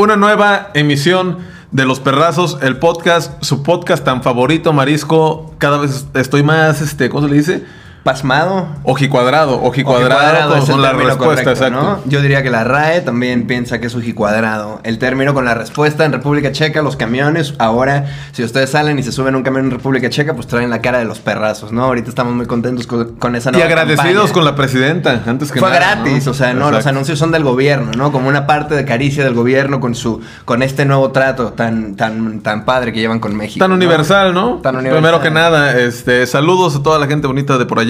una nueva emisión de Los Perrazos, el podcast, su podcast tan favorito, Marisco. Cada vez estoy más, este, ¿cómo se le dice? Pasmado. Ojicuadrado, ojicuadrado el con la respuesta, correcto, exacto. ¿no? Yo diría que la RAE también piensa que es ojicuadrado. El término con la respuesta en República Checa, los camiones, ahora, si ustedes salen y se suben a un camión en República Checa, pues traen la cara de los perrazos, ¿no? Ahorita estamos muy contentos con, con esa Y nueva agradecidos campaña. con la presidenta, antes que Fue nada. gratis, ¿no? o sea, no, los anuncios son del gobierno, ¿no? Como una parte de caricia del gobierno con su, con este nuevo trato tan, tan, tan padre que llevan con México. Tan ¿no? universal, ¿no? Tan universal. Primero que nada, este, saludos a toda la gente bonita de por allá.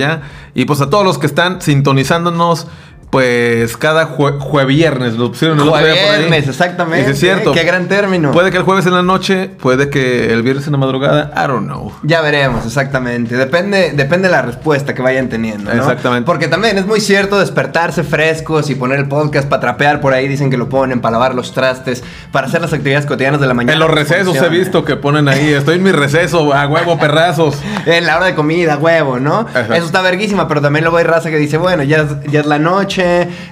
Y pues a todos los que están sintonizándonos, pues cada jue, jueviernes. Lo pusieron el otro día por ahí. Jueviernes, exactamente. Es cierto. Qué gran término. Puede que el jueves en la noche, puede que el viernes en la madrugada. I don't know. Ya veremos, exactamente. Depende, depende de la respuesta que vayan teniendo, ¿no? Exactamente. Porque también es muy cierto despertarse frescos y poner el podcast para trapear por ahí. Dicen que lo ponen para lavar los trastes, para hacer las actividades cotidianas de la mañana. En los recesos he visto que ponen ahí. Estoy en mi receso, a huevo, perrazos. En la hora de comida, huevo, ¿no? Exacto. Eso está verguísima, pero también luego hay raza que dice, bueno, ya es, ya es la noche,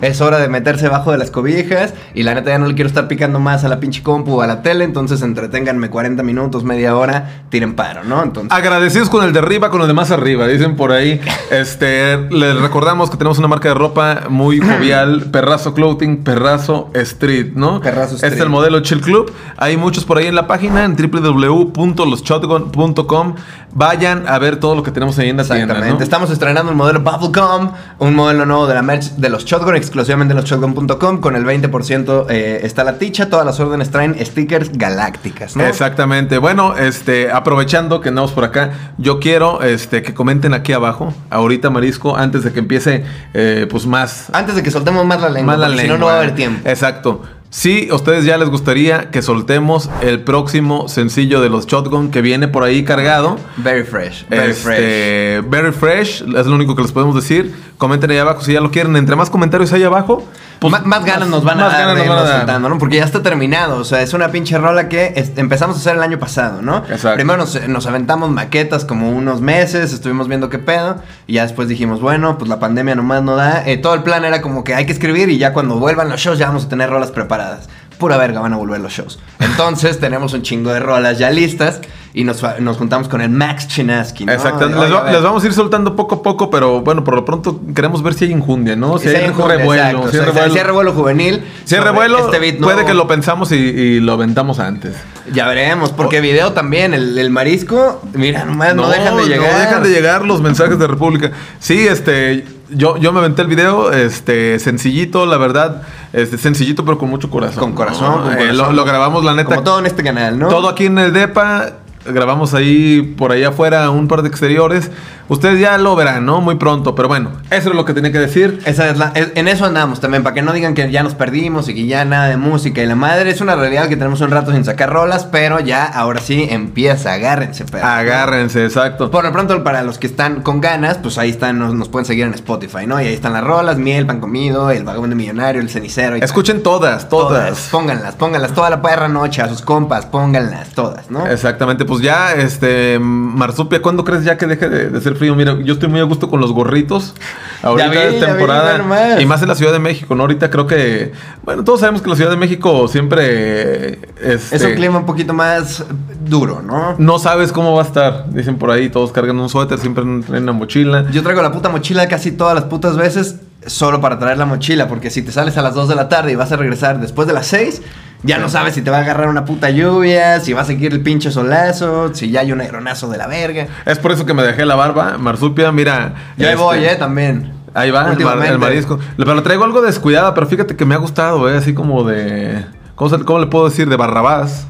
es hora de meterse bajo de las cobijas y la neta ya no le quiero estar picando más a la pinche compu o a la tele, entonces entreténganme 40 minutos, media hora, tiren paro, ¿no? Entonces... Agradecidos con el de arriba, con el de más arriba, dicen por ahí. Este, les recordamos que tenemos una marca de ropa muy jovial, Perrazo Clothing, Perrazo Street, ¿no? Perrazo Este es Street. el modelo Chill Club. Hay muchos por ahí en la página, en www.loshotgun.com. Vayan a ver todo lo que tenemos ahí en la tienda, Exactamente. ¿no? Estamos estrenando un modelo Bubblegum, un modelo nuevo de la merch de los Shotgun, exclusivamente en loshotgun.com. Con el 20% eh, está la ticha. Todas las órdenes traen stickers galácticas, ¿no? Exactamente. Bueno, este, aprovechando que andamos por acá, yo quiero este, que comenten aquí abajo, ahorita Marisco, antes de que empiece, eh, pues más, Antes de que soltemos más la lengua, Más la porque si no, no va a haber tiempo. Exacto. Si a ustedes ya les gustaría que soltemos el próximo sencillo de los Shotgun que viene por ahí cargado. Very fresh, very fresh. Este, Very fresh, es lo único que les podemos decir. Comenten ahí abajo si ya lo quieren. Entre más comentarios ahí abajo, pues, más, ganas nos van a dar de irnos dar. soltando, ¿no? Porque ya está terminado. O sea, es una pinche rola que empezamos a hacer el año pasado, ¿no? Exacto. Primero nos, nos aventamos maquetas como unos meses, estuvimos viendo qué pedo. Y ya después dijimos, bueno, pues la pandemia nomás no da. Eh, todo el plan era como que hay que escribir y ya cuando vuelvan los shows ya vamos a tener rolas preparadas. Pura verga van a volver los shows. Entonces tenemos un chingo de rolas ya listas y nos, nos juntamos con el Max Chinaski, ¿no? Exacto. De, Les, "Oye, va- a ver, les vamos a ir soltando poco a poco, pero bueno, por lo pronto queremos ver si hay injundia, ¿no? Si hay revuelo. Si hay o sea, revuelo. si hay revuelo juvenil. Si hay sobre revuelo, este beat puede que lo pensamos y, y lo aventamos antes. Ya veremos, porque video también, el, el marisco, mira, nomás no, dejan de llegar. No dejan de llegar los mensajes de República. Sí, este, yo, yo me aventé el video, este, sencillito, la verdad, este, sencillito, pero con mucho corazón. Con corazón, con Eh, corazón. lo, lo grabamos, la neta. Como todo en este canal, ¿no? Todo aquí en el DEPA. Grabamos ahí por ahí afuera un par de exteriores. Ustedes ya lo verán, ¿no? Muy pronto. Pero bueno, eso es lo que tenía que decir. Esa es la, en eso andamos también, para que no digan que ya nos perdimos y que ya nada de música y la madre. Es una realidad que tenemos un rato sin sacar rolas, pero ya ahora sí empieza, agárrense, perros. Agárrense, exacto. Por lo pronto, para los que están con ganas, pues ahí están, nos, nos pueden seguir en Spotify, ¿no? Y ahí están las rolas, Miel, Pan Comido, El Vagabundo Millonario, El Cenicero. y Escuchen todas, todas. Pónganlas, pónganlas toda la perra noche a sus compas, pónganlas todas, ¿no? Exactamente, pues ya, este, Marsupia, ¿cuándo crees ya que deje de, de ser frío? Mira, yo estoy muy a gusto con los gorritos. Ahorita vi, es temporada. y más en la Ciudad de México, ¿no? Ahorita creo que, bueno, todos sabemos que la Ciudad de México siempre este, Es un clima un poquito más duro, ¿no? No sabes cómo va a estar. Dicen por ahí, todos cargan un suéter, siempre traen una mochila. Yo traigo la puta mochila casi todas las putas veces solo para traer la mochila, porque si te sales a las 2 de la tarde y vas a regresar después de las 6, ya no sabes si te va a agarrar una puta lluvia, si va a seguir el pinche solazo, si ya hay un aeronazo de la verga. Es por eso que me dejé la barba, Marsupia, mira. Yo ahí este, voy, eh, también. Ahí va el, mar- el marisco. Pero traigo algo descuidada, pero fíjate que me ha gustado, ¿eh? Así como de. ¿Cómo, se- cómo le puedo decir? De Barrabás.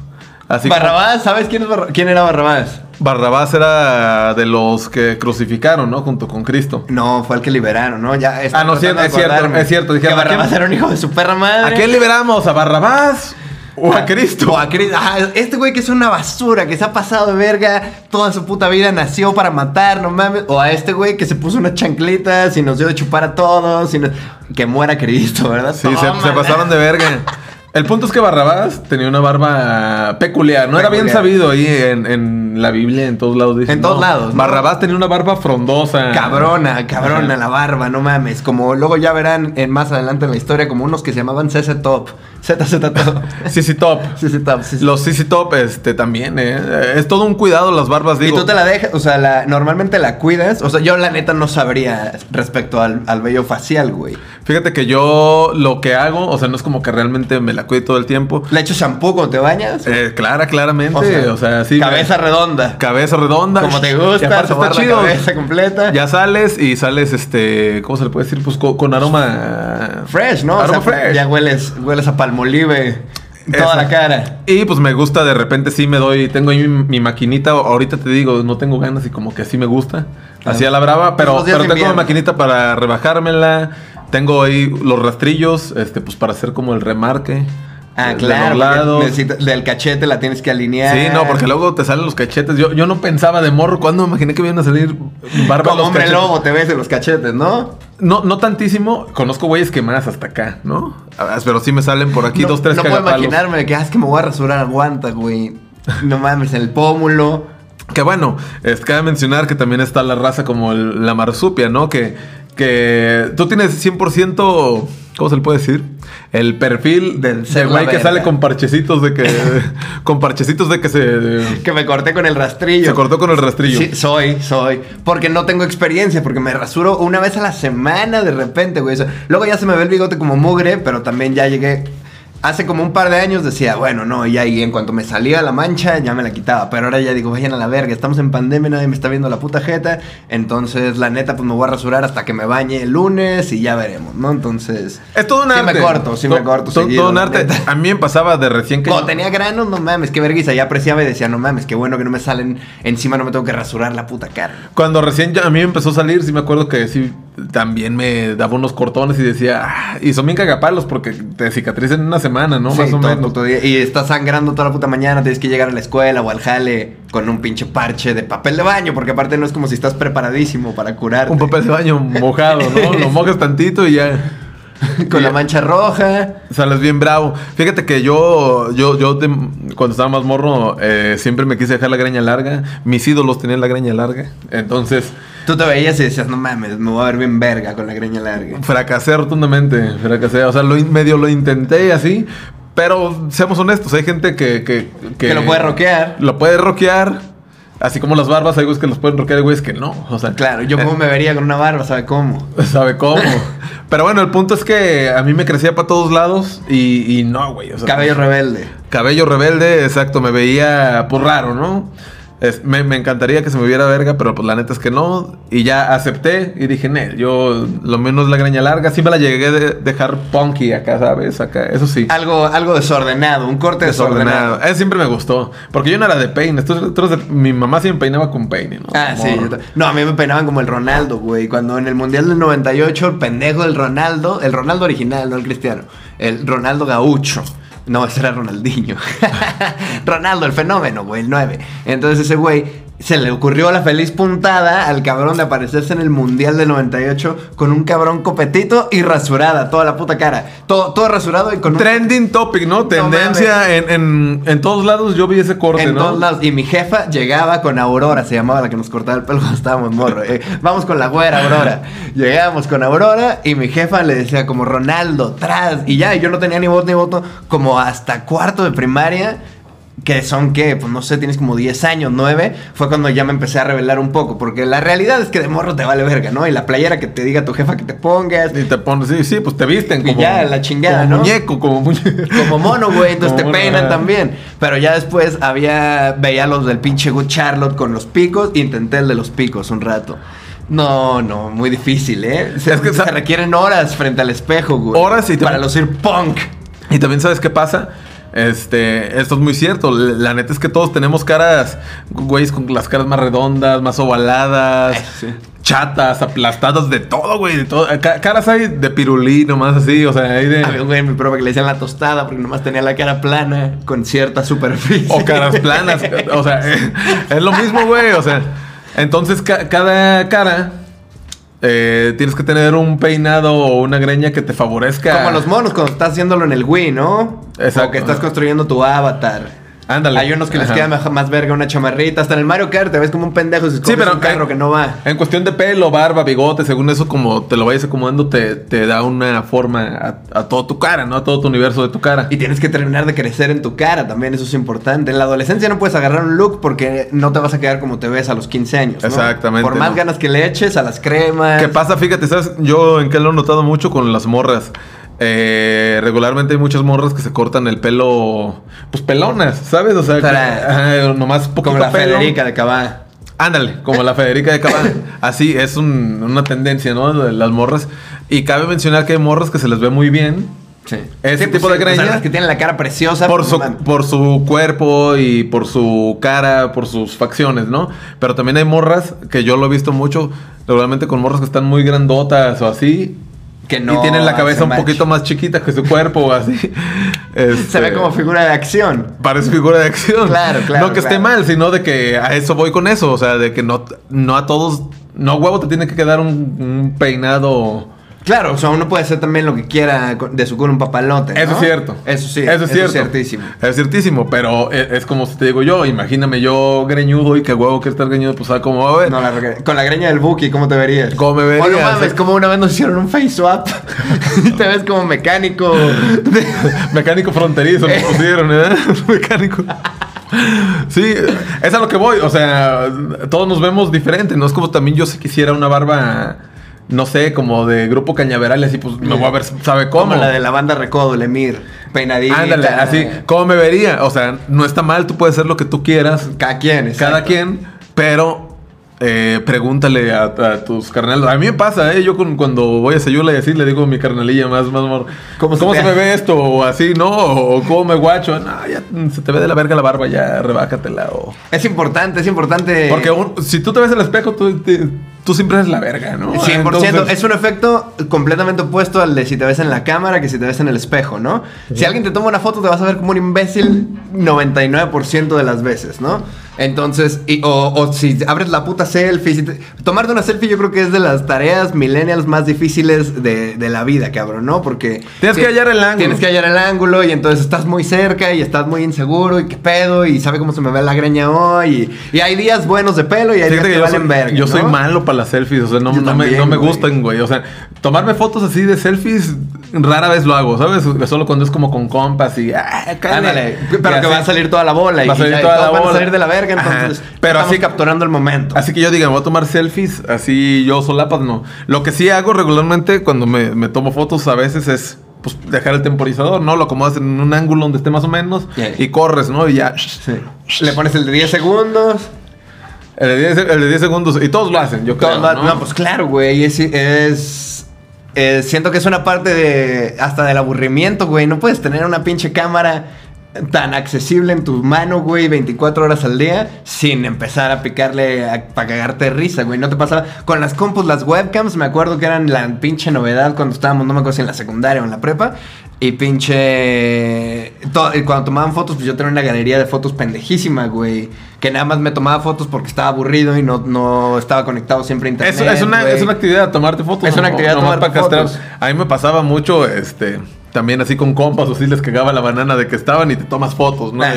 Así como- Barrabás, ¿sabes quién, es Barra- quién era Barrabás? Barrabás era de los que crucificaron, ¿no? Junto con Cristo. No, fue el que liberaron, ¿no? Ya Ah, no, cierto, es cierto, es cierto. Dije, Dijeron, ¿a Barrabás quién- era un hijo de su perra madre. ¿A quién liberamos? ¿A Barrabás? ¿O a Cristo? O a Cristo. Ajá, este güey que es una basura, que se ha pasado de verga toda su puta vida, nació para matar, no mames. O a este güey que se puso unas chanclitas y nos dio de chupar a todos. y nos- Que muera Cristo, ¿verdad? Sí, se, pasaron de verga. El punto es que Barrabás tenía una barba peculiar. No era bien sabido ahí en, en la Biblia, en todos lados. dicen, En todos no. lados, ¿no? Barrabás tenía una barba frondosa. Cabrona, cabrona Ajá. la barba, no mames. Como luego ya verán en más adelante en la historia, como unos que se llamaban CC Top. ZZ Top. Sí, top. CC Top. sí. Los CC Top, este, también, ¿eh? Es todo un cuidado las barbas, Y digo. tú te la dejas, o sea, la, normalmente la cuidas. O sea, yo la neta no sabría respecto al, al vello facial, güey. Fíjate que yo lo que hago, o sea, no es como que realmente me la cuide todo el tiempo. ¿Le echo shampoo cuando te bañas? Eh, clara, claramente. O sea, sí. Cabeza redonda. Cabeza redonda. Como te Y gusta, aparte sobar está chido. cabeza completa. Ya sales y sales, este, ¿cómo se le puede decir? Pues con, con aroma Fresh, ¿no? O Aroma sea, fresh. Ya hueles, hueles a palmolive toda Eso. la cara. Y pues me gusta, de repente sí me doy, tengo ahí mi, mi maquinita, ahorita te digo, no tengo ganas y como que así me gusta, Claro. así a la brava, pero, tengo invierno. maquinita para rebajármela, tengo ahí los rastrillos, este, pues para hacer como el remarque. Ah, de claro. lados. necesita- del cachete la tienes que alinear. Sí, no, porque luego te salen los cachetes. Yo, yo no pensaba de morro cuando me imaginé que iban a salir barba Como hombre cachetes. lobo te ves en los cachetes, ¿no? No, no tantísimo. Conozco güeyes que más hasta acá, ¿no? Pero sí me salen por aquí no, dos, tres No puedo imaginarme que, ah, es que me voy a rasurar, aguanta, güey. No mames, en el pómulo. Que bueno, es, cabe mencionar que también está la raza como el- la marsupia, ¿no? Que, que tú tienes 100%, ¿cómo se le puede decir? El perfil Del ser güey que sale con parchecitos de que... con parchecitos de que se... Que me corté con el rastrillo. Se cortó con el rastrillo. Sí, soy, soy. Porque no tengo experiencia, porque me rasuro una vez a la semana de repente, güey. Luego ya se me ve el bigote como mugre, pero también ya llegué. Hace como un par de años decía, bueno, no, y ahí en cuanto me salía la mancha ya me la quitaba. Pero ahora ya digo, vayan a la verga, estamos en pandemia, nadie me está viendo la puta jeta. Entonces, la neta, pues me voy a rasurar hasta que me bañe el lunes y ya veremos, ¿no? Entonces. Es todo un Sí arte. me corto, sí To- me corto to- seguido, Todo un arte. neta. A mí me pasaba de recién que... Cuando tenía granos, no mames, qué vergüenza. Ya apreciaba y decía, no mames, qué bueno que no me salen encima, no me tengo que rasurar la puta cara. Cuando recién ya a mí me empezó a salir, sí me acuerdo que sí, también me daba unos cortones y decía, "Ah", y son bien cagapalos porque te cicatrizan en una semana, ¿no? Sí, Más o todo menos. día. Y estás sangrando toda la puta mañana, tienes que llegar a la escuela o al jale con un pinche parche de papel de baño, porque aparte no es como si estás preparadísimo para curarte. Un papel de baño mojado, ¿no? Lo mojas tantito y ya con la mancha roja. sales bien bravo. Fíjate que yo, yo, yo de- cuando estaba más morro, eh, siempre me quise dejar la greña larga. Mis ídolos tenían la greña larga. Entonces, Tú te veías y decías, no mames, me voy a ver bien verga con la greña larga. fracasé rotundamente. Fracasé. O sea, lo, medio lo intenté así. Pero seamos honestos, hay gente que, que, Que lo puede rockear. Lo puede rockear. Así como las barbas, hay güeyes que los pueden rockear güeyes que no. O sea, Claro, yo cómo me vería con una barba, ¿sabe cómo? sabe cómo. Pero bueno, el punto es que a mí me crecía para todos lados y, y no, güey. o sea, Cabello rebelde. Cabello rebelde, exacto, me veía pues raro, ¿no? Es- me, me encantaría que se me viera verga, pero pues la neta es que no. Y ya acepté y dije, Nel, yo lo menos la greña larga, sí me la llegué a de- dejar punky acá, ¿sabes? Acá, eso sí. Algo, algo desordenado, un corte desordenado. Desordenado. Eso siempre me gustó. Porque yo no era de peine. Tú- tú de- mi mamá sí me peinaba con peine, ¿no? Ah, sí. Yo ta- No, a mí me peinaban como el Ronaldo, güey. Cuando en el Mundial del 98, el pendejo del Ronaldo, el Ronaldo original, no el cristiano, el Ronaldo gaucho. No, ese era Ronaldinho. Ronaldo, el fenómeno, güey, el 9. Entonces ese güey se le ocurrió la feliz puntada al cabrón de aparecerse en el Mundial del 98 con un cabrón copetito y rasurada, toda la puta cara. Todo, todo rasurado y con un... Trending topic, ¿no? Tendencia en, en, en todos lados yo vi ese corte, En ¿no? todos lados. Y mi jefa llegaba con Aurora, se llamaba la que nos cortaba el pelo cuando estábamos morro. Eh, vamos con la güera Aurora. Llegábamos con Aurora y mi jefa le decía como Ronaldo, tras. Y ya, y yo no tenía ni voz ni voto. Como hasta cuarto de primaria. Que son que, pues no sé, tienes como 10 años, 9. Fue cuando ya me empecé a revelar un poco. Porque la realidad es que de morro te vale verga, ¿no? Y la playera que te diga tu jefa que te pongas. Y te pones, sí, sí, pues te visten Y como. ya, la chingada, como ¿no? muñeco, como muñeco. Como mono, güey, entonces Como te peinan también. Pero ya después había, veía los del pinche Good Charlotte con los picos, intenté el de los picos un rato. No, no, muy difícil, ¿eh? Se, Es que se requieren horas frente al espejo, güey. Horas y te- Para lucir punk. Y también sabes qué pasa. Este, esto es muy cierto. La neta es que todos tenemos caras, güeyes, con las caras más redondas, más ovaladas, sí. chatas, aplastadas, de todo, güey. De todo. Ca- caras hay de pirulí, nomás así, o sea, hay de. Había un güey en mi prueba que le decían la tostada porque nomás tenía la cara plana con cierta superficie. O caras planas. o sea, eh, es lo mismo, güey. O sea, entonces ca- cada cara eh, tienes que tener un peinado o una greña que te favorezca. Como los monos cuando estás haciéndolo en el Wii, ¿no? Exacto. O que estás construyendo tu avatar. Ándale. Hay unos que les queda más verga una chamarrita. Hasta en el Mario Kart te ves como un pendejo si Sí, pero un carro en- que no va. En cuestión de pelo, barba, bigote, según eso, como te lo vayas acomodando, te, te da una forma a, a toda tu cara, ¿no? A todo tu universo de tu cara. Y tienes que terminar de crecer en tu cara también, eso es importante. En la adolescencia no puedes agarrar un look porque no te vas a quedar como te ves a los 15 años. ¿no? Exactamente, Por más no. ganas que le eches a las cremas. ¿Qué pasa? Fíjate, ¿sabes? Yo en qué lo he notado mucho con las morras. Eh, regularmente hay muchas morras que se cortan el pelo, pues pelonas, ¿sabes? O sea, ajá, nomás poquito Como la pelo. Federica de Cabá. Ándale, como la Federica de Cabana. Así es un- una tendencia, ¿no? De las morras. Y cabe mencionar que hay morras que se les ve muy bien Sí. Ese Sí, tipo de sí, o sea, que tienen la cara preciosa. por pues, su, por su cuerpo y por su cara, por sus facciones, ¿no? Pero también hay morras que yo lo he visto mucho, regularmente con morras que están muy grandotas o así. Que no y tienen la cabeza un match. poquito más chiquita que su cuerpo o así. Se Este, ve como figura de acción. Parece figura de acción. Claro, claro, No que esté mal, sino de que a eso voy con eso. O sea, de que no, no a todos. No huevo te tiene que quedar un, un peinado. Claro, o sea, uno puede hacer también lo que quiera de su culo un papalote. ¿no? Eso es cierto. Eso sí, Eso es cierto. ciertísimo. Es ciertísimo, pero e- es, como si te digo yo, imagíname yo greñudo y que huevo que estar greñudo, pues ¿sabes cómo va a ver? No, la con la greña del Buki, ¿cómo te verías? ¿Cómo me vería? Oh, no mames, como una vez nos hicieron un face swap. y te ves como mecánico. Mecánico fronterizo me pusieron, ¿eh? Mecánico. Sí, es a lo que voy. O sea, todos nos vemos diferente. No es como también yo si quisiera una barba, no sé, como de grupo cañaveral, y así pues me voy a ver, ¿sabe cómo? como la de la banda Recodo, Lemir. Peinadita. Ándale, así, ¿cómo me vería? O sea, no está mal, tú puedes hacer lo que tú quieras, Cada quien, exacto. cada quien, pero eh, pregúntale a, a tus carnales. A mí me pasa, ¿eh? Yo con- cuando voy a Sayula y así le digo a mi carnalilla más, más, amor, ¿Cómo ¿cómo, se se, ve? me ve esto? O así, ¿no? O cómo me guacho. No, ya se te ve de la verga la barba, ya rebájatela. O... Es importante, es importante. Porque un- si tú te ves en el espejo, tú, te- tú siempre eres la verga, ¿no? 100%. Entonces- Es un efecto completamente opuesto al de si te ves en la cámara que si te ves en el espejo, ¿no? Si alguien te toma una foto, te vas a ver como un imbécil 99% de las veces, ¿no? Entonces, y- o, o si abres la puta selfie, si te- tomarte una selfie yo creo que es de las tareas millennials más difíciles de, de la vida, cabrón, ¿no? Porque... Tienes que hallar el ángulo. Tienes que hallar el ángulo y entonces estás muy cerca y estás muy inseguro y qué pedo y sabe cómo se me ve la greña hoy y, y hay días buenos de pelo y hay días que, que valen soy, verga, yo soy ¿no? malo para las selfies, o sea, no, no me, también, no me gustan, güey. O sea, tomarme fotos así de selfies rara vez lo hago, ¿sabes? Solo cuando es como con compas y... Ah. Ándale, Y pero que así. va a salir toda la bola y, Va a salir y y toda todos la van bola. a salir de la verga, Entonces Pero así- capturando el momento. Así que yo diga, me voy a tomar selfies, así yo solapas, no. Lo que sí hago regularmente cuando me, me tomo fotos a veces es pues, dejar el temporizador, ¿no? Lo acomodas en un ángulo donde esté más o menos Yeah. y corres, ¿no? Y ya. Sí. Le pones el de 10 segundos. El de 10, el de 10 segundos. Y todos lo hacen, yo creo. ¿no? no, pues claro, güey. Es, es- eh, siento que es una parte de. hasta del aburrimiento, güey. No puedes tener una pinche cámara tan accesible en tu mano, güey, 24 horas al día, sin empezar a picarle para cagarte de risa, güey. No te pasaba. Con las compus, las webcams, me acuerdo que eran la pinche novedad cuando estábamos, no me acuerdo si en la secundaria o en la prepa. Y pinche. y cuando tomaban fotos, pues yo tenía una galería de fotos pendejísima, güey. Que nada más me tomaba fotos porque estaba aburrido y no, no estaba conectado siempre a internet. Es, es una, es una actividad, tomarte fotos. Es una no- actividad para castrar. fotos. A mí me pasaba mucho, este, también así con compas o así les cagaba la banana de que estaban y te tomas fotos, ¿no? Ah.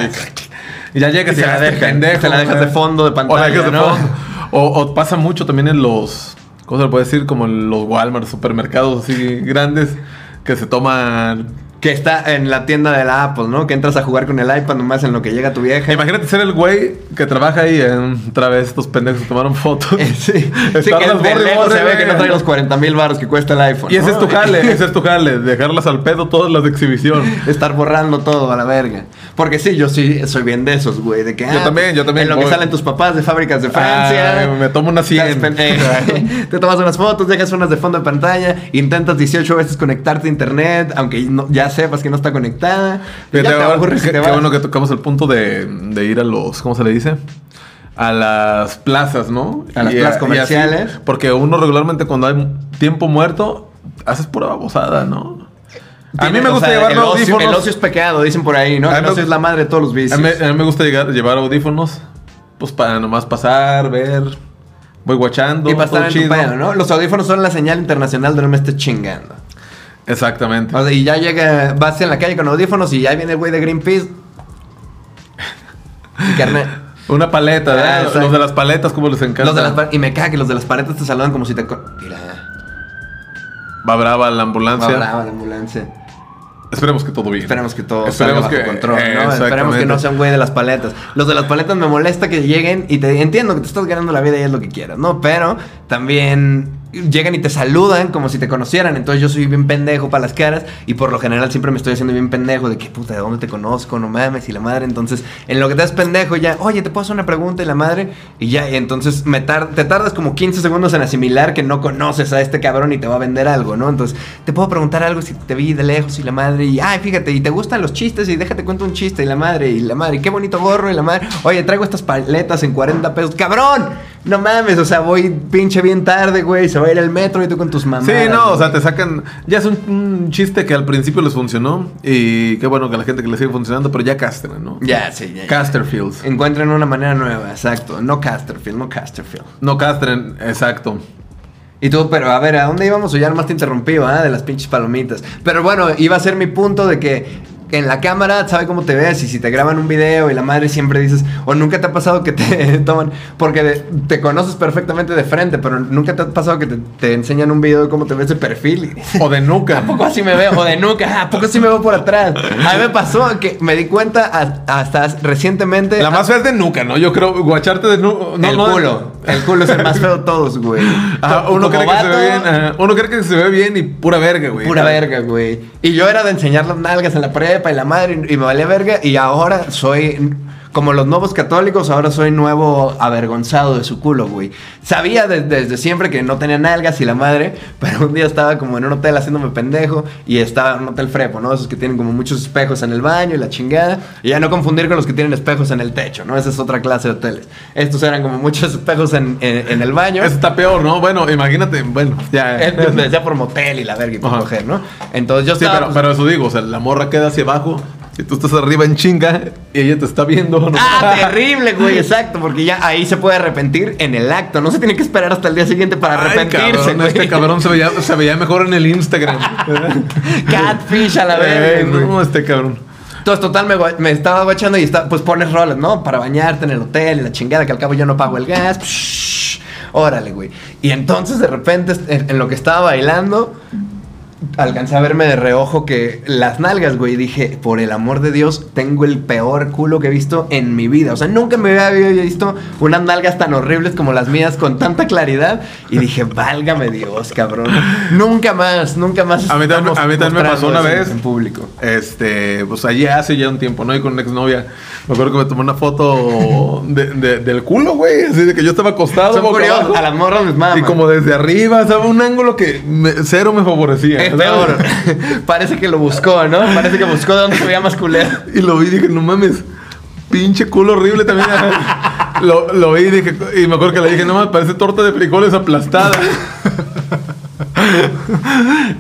Y, y ya llegas Y y, se la este pendejo, se la dejas de fondo de O la pantalla, dejas de ¿no? fondo. O, o pasa mucho también en los, ¿cómo se puede decir? Como en los Walmart, supermercados así grandes que se toman Que está en la tienda de la Apple, ¿no? Que entras a jugar con el iPad nomás en lo que llega tu vieja. Imagínate ser el güey que trabaja ahí en otra vez estos pendejos que tomaron fotos. sí, sí que borre, se ve que no trae los 40 mil baros que cuesta el iPhone. Y ese ¿no? es tu jale, ese es tu jale, dejarlas al pedo todas las de exhibición. Estar borrando todo a la verga. Porque sí, yo sí soy bien de esos, güey. De que, Yo también, yo también En lo que salen tus papás de fábricas de Francia. Ay, me tomo unas 100. Eh, te tomas unas fotos, dejas unas de fondo de pantalla, intentas 18 veces conectarte a internet, aunque no- ya sepas que no está conectada. Fíjate, ya te aburres qué, te qué bueno que tocamos el punto de, de ir a los, ¿cómo se le dice? A las plazas, ¿no? A las Y plazas comerciales. así, porque uno regularmente cuando hay tiempo muerto, haces pura babosada, ¿no? A mí me o gusta sea, llevar el ocio, audífonos. el ocio es pecado, dicen por ahí, ¿no? A El me- ocio es la madre de todos los A vicios. mí, a mí me gusta llegar- llevar audífonos, pues para nomás pasar, ver, voy guachando. Y tu chido. ¿no? Los audífonos son la señal internacional de no me estés chingando. Exactamente. O sea, y ya llega, vas en la calle con audífonos y ya viene el güey de Greenpeace. Y carnal. Una paleta, Ah, ¿verdad? exacto. Los de las paletas, como les encanta. Los de las y me caga que los de las paletas te saludan como si te. Mira, Va brava la va ambulancia. brava la ambulancia. Esperemos que todo bien. Esperemos que todo Esperemos salga bajo que- control, eh, ¿no? Esperemos que no sea un güey de las paletas. Los de las paletas me molesta que lleguen y te entiendo que te estás ganando la vida y es lo que quieras, ¿no? Pero también llegan y te saludan como si te conocieran. Entonces yo soy bien pendejo para las caras y por lo general siempre me estoy haciendo bien pendejo de que puta, ¿de dónde te conozco? No mames y la madre. Entonces en lo que te das pendejo ya, oye, te puedo hacer una pregunta y la madre y ya, y entonces me te tardas como 15 segundos en asimilar que no conoces a este cabrón y te va a vender algo, ¿no? Entonces te puedo preguntar algo si te vi de lejos y la madre y, ay, fíjate, y te gustan los chistes y déjate cuento un chiste y la madre y la madre, y qué bonito gorro y la madre, oye, traigo estas paletas en 40 pesos, cabrón, no mames, o sea, voy pinche bien tarde, güey, se va a ir el metro y tú con tus mamás. Sí, no, o sea, te sacan. Ya es un, un chiste que al principio les funcionó. Y qué bueno que la gente que le sigue funcionando, pero ya castren, ¿no? Ya, sí, ya. Casterfields. Encuentren una manera nueva, exacto. No Casterfield, no Casterfield. No castren, exacto. Y tú, pero a ver, ¿a dónde íbamos? O ya nomás te interrumpí, ¿ah? De las pinches palomitas. Pero bueno, iba a ser mi punto de que en la cámara sabe cómo te ves y si te graban un video y la madre siempre dices, o nunca te ha pasado que te toman, porque de- te conoces perfectamente de frente, pero nunca te ha pasado que te, te enseñan un video de cómo te ves de perfil O de nuca. ¿A poco así me veo? O de nuca, ¿a poco así me veo por atrás? A mí me pasó que me di cuenta a- hasta recientemente. La más fea es de nuca, ¿no? Yo creo, guacharte de nuca. No, el no, culo. El culo es el más feo de todos, güey. Co- uno cree que se ve bien. uno cree que se ve bien y pura verga, güey. Pura verga, güey. Y yo era de enseñar las nalgas en la prepa y la madre y me valía verga. Y ahora soy como los nuevos católicos, ahora soy nuevo avergonzado de su culo, güey. Sabía de- desde siempre que no tenía nalgas y la madre, pero un día estaba como en un hotel haciéndome pendejo y estaba en un hotel frepo, ¿no? Esos que tienen como muchos espejos en el baño y la chingada. Y ya no confundir con los que tienen espejos en el techo, ¿no? Esa es otra clase de hoteles. Estos eran como muchos espejos en, en- en el baño. Eso está peor, ¿no? Bueno, imagínate, bueno, ya. Es donde decía por motel y la verga y por coger, ¿no? Entonces yo Sí, estaba... pero, pues, pero eso digo, o sea, la morra queda hacia abajo y tú estás arriba en chinga y ella te está viendo. ¿no? Ah, terrible, güey, exacto, porque ya ahí se puede arrepentir en el acto, no se tiene que esperar hasta el día siguiente para Ay, arrepentirse, cabrón, güey. este cabrón se veía, se veía mejor en el Instagram. Catfish a la Eh, güey. no, este cabrón. Entonces, total, me, estaba guachando y está, pues pones roles, ¿no? Para bañarte en el hotel y la chingada, que al cabo yo no pago el gas. Psh, órale, güey. Y entonces, de repente, en, en lo que estaba bailando, alcancé a verme de reojo que las nalgas, güey. Dije, por el amor de Dios, tengo el peor culo que he visto en mi vida. O sea, nunca me había visto unas nalgas tan horribles como las mías con tanta claridad. Y dije, válgame Dios, cabrón. Nunca más, nunca más. A mí también- a mí también me pasó una vez. En público. Este, pues allí hace ya un tiempo, ¿no? Y con una exnovia. Me acuerdo que me tomó una foto de- de- del culo, güey. Así de que yo estaba acostado. Son curiosos, a las morras. Y como desde arriba, ¿sabes? Un ángulo que me- cero me favorecía. Parece que lo buscó, ¿no? Parece que buscó de dónde se veía más culero. Y lo vi y dije, no mames, pinche culo horrible también. lo, lo vi y dije, y me acuerdo que le dije, no mames, parece torta de frijoles aplastada.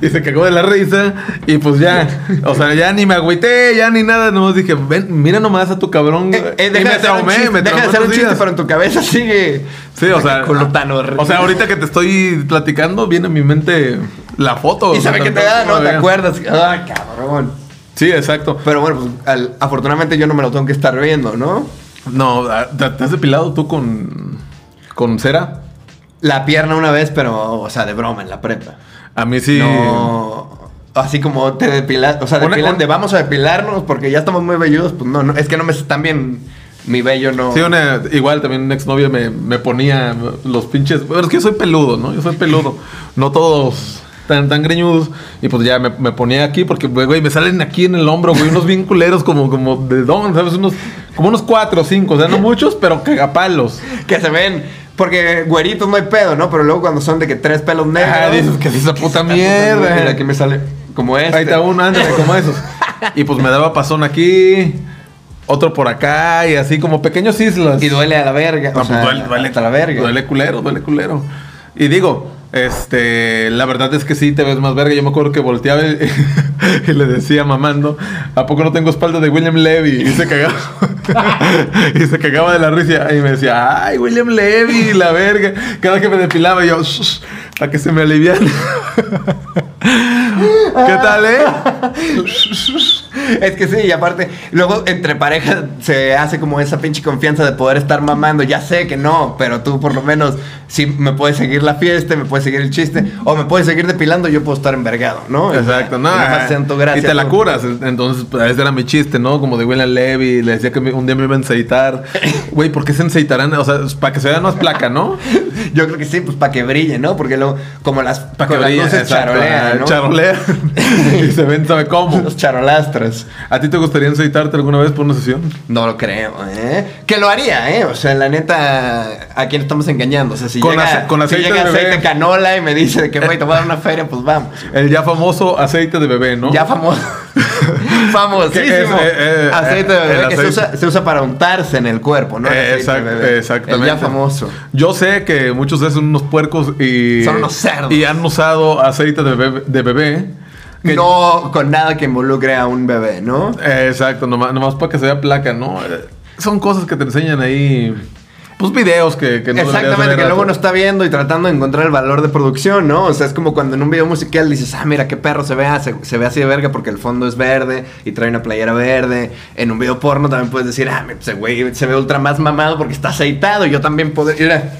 y se cagó de la risa. Y pues ya, o sea, ya ni me agüité, ya ni nada. Nomás dije, ven, mira nomás a tu cabrón. Eh, eh, Y me de traumé, chiste, me deja de hacer un chiste, días. pero en tu cabeza sigue. Sí, o sea. Culo tan horrible. O sea, ahorita que te estoy platicando, viene a mi mente la foto. Y sabe que te da, no te acuerdas. Ay, cabrón. Sí, exacto. Pero bueno, pues al- afortunadamente yo no me lo tengo que estar viendo, ¿no? No, ¿te, te has depilado tú con, con cera? La pierna una vez, pero, o sea, de broma en la prepa. A mí sí. No. Así como te depilan, o sea, depilan un- de vamos a depilarnos porque ya estamos muy velludos. Pues no, no, es que no me están bien. Mi vello no. Sí, una, igual también una exnovia me, me ponía los pinches. Bueno, es que yo soy peludo, ¿no? Yo soy peludo. No todos tan, tan greñudos. Y pues ya me, me ponía aquí porque, güey, me salen aquí en el hombro, güey, unos bien culeros como, como de don, ¿sabes? Unos, como unos cuatro o cinco, o sea, no muchos, pero cagapalos. Que se ven. Porque güeritos no hay pedo, ¿no? Pero luego cuando son de que tres pelos negros. Ah, dices que es esa puta mierda. Mira, aquí me sale como este. Ahí está uno, ándale, como esos. Y pues me daba pasón aquí, otro por acá, y así como pequeños islas. Y duele a la verga. No, o sea, pues duele, duele, hasta la verga. Duele culero, duele culero. Y digo, Este, la verdad es que sí te ves más verga. Yo me acuerdo que volteaba y, le decía mamando, ¿a poco no tengo espalda de William Levy? Y se cagaba. y se cagaba de la risa y me decía, ay, William Levy, la verga. Cada que me depilaba yo, para que se me alivian. ¿Qué tal, eh? Es que sí, y aparte, luego entre parejas se hace como esa pinche confianza de poder estar mamando. Ya sé que no, pero tú por lo menos sí me puedes seguir la fiesta, me puedes seguir el chiste, o me puedes seguir depilando, yo puedo estar envergado, ¿no? Exacto, no. Más sean tu gracia, y te la curas. Entonces, pues, ese era mi chiste, ¿no? Como de William Levy. Le decía que un día me iba a enseitar. Güey, ¿por qué se enseitarán? O sea, para que se vea más placa, ¿no? Yo creo que sí, pues para que brille, ¿no? Porque luego, como las, Para que las luces charolean, ¿no? Charolean. y se ven, ¿sabe cómo? Los ¿A ti te gustaría enseitarte alguna vez por una sesión? No lo creo, ¿eh? Que lo haría, ¿eh? O sea, la neta, ¿a quién estamos engañando? O sea, si Con llega, ace- con si aceite llega de bebé. canola y me dice que, güey, te voy a dar una feria, pues vamos. El ya famoso aceite de bebé, ¿no? Ya famoso. Famosísimo. Es, eh, eh, aceite de bebé que se usa, se usa para untarse en el cuerpo, ¿no? El Eh, exact- bebé. exactamente. El ya famoso. Yo sé que muchos de esos son unos puercos y. Son unos cerdos. Y han usado aceite de bebé. De bebé que- No con nada que involucre a un bebé, ¿no? Exacto, nomás, nomás para que se vea placa, ¿no? Son cosas que te enseñan ahí. Pues videos que, que no Exactamente, que luego uno está viendo y tratando de encontrar el valor de producción, ¿no? O sea, es como cuando en un video musical dices, ah, mira qué perro se ve, ah, se, se ve así de verga porque el fondo es verde y trae una playera verde. En un video porno también puedes decir, ah, ese güey se ve ultra más mamado porque está aceitado. Yo también puedo, mira,